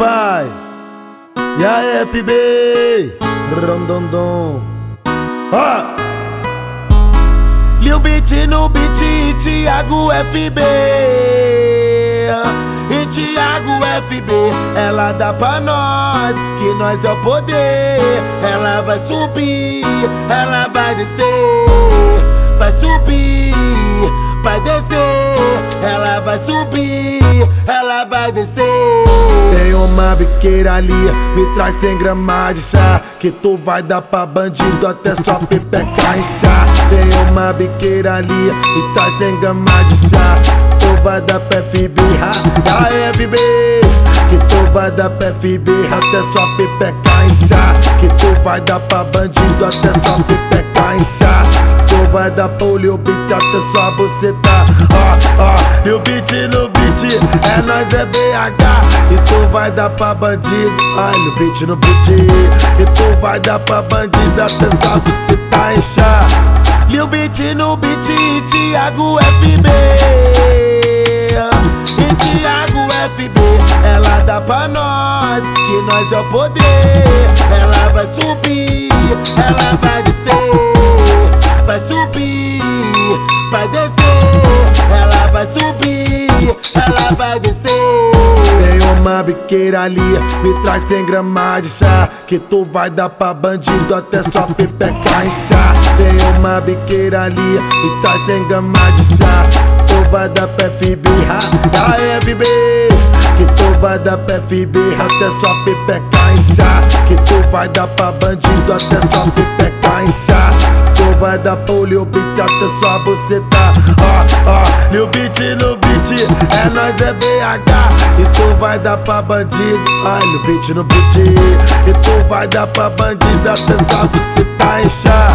vai. E a FB, rondondom. Ó. Lil Beat no beat, Thiago FB. E Thiago FB, ela dá pra nós, que nós é o poder. Ela vai subir, ela vai descer, vai subir, vai descer, ela vai subir, ela vai descer. Uma biqueira ali, me traz 100 gramas de chá Que tu vai dar pra bandido até sua pepeca inchar. Tem uma biqueira me traz 100 gramas de chá Tu vai dar pra FB, ha, a FB Que tu vai dar pra FB até sua pepeca inchar Que tu vai dar pra bandido até sua pepeca inchar Tu vai dar pro Lil Beat até sua buceta Ó, ó, Lil Beat no beat, é nós é BH E tu vai dar pra bandido, ai no beat no beat. E tu vai dar pra bandido até sua buceta inchar Lil Beat no beat, Thiago FB E Thiago FB, dá pra nós Que nós é o poder. Ela vai subir, ela vai descer Vai subir, vai descer. Ela vai subir, ela vai descer. Tem uma biqueira ali, me traz 100 gramas de chá Que tu vai dar pra bandido até sua pepeca inchar. Tem uma biqueira ali, me traz 100 gramas de chá Tu vai dar pra FB, a FB vai dar pra FB até sua pepeca inchar. Que tu vai dar pra bandido até sua pepeca inchar. Tu vai dar pro Lil Beat até sua buceta Ó, ó, Lil Beat no beat, é nós é BH E tu vai dar pra bandido, ai Lil Beat no beat. E tu vai dar pra bandido até sua buceta inchar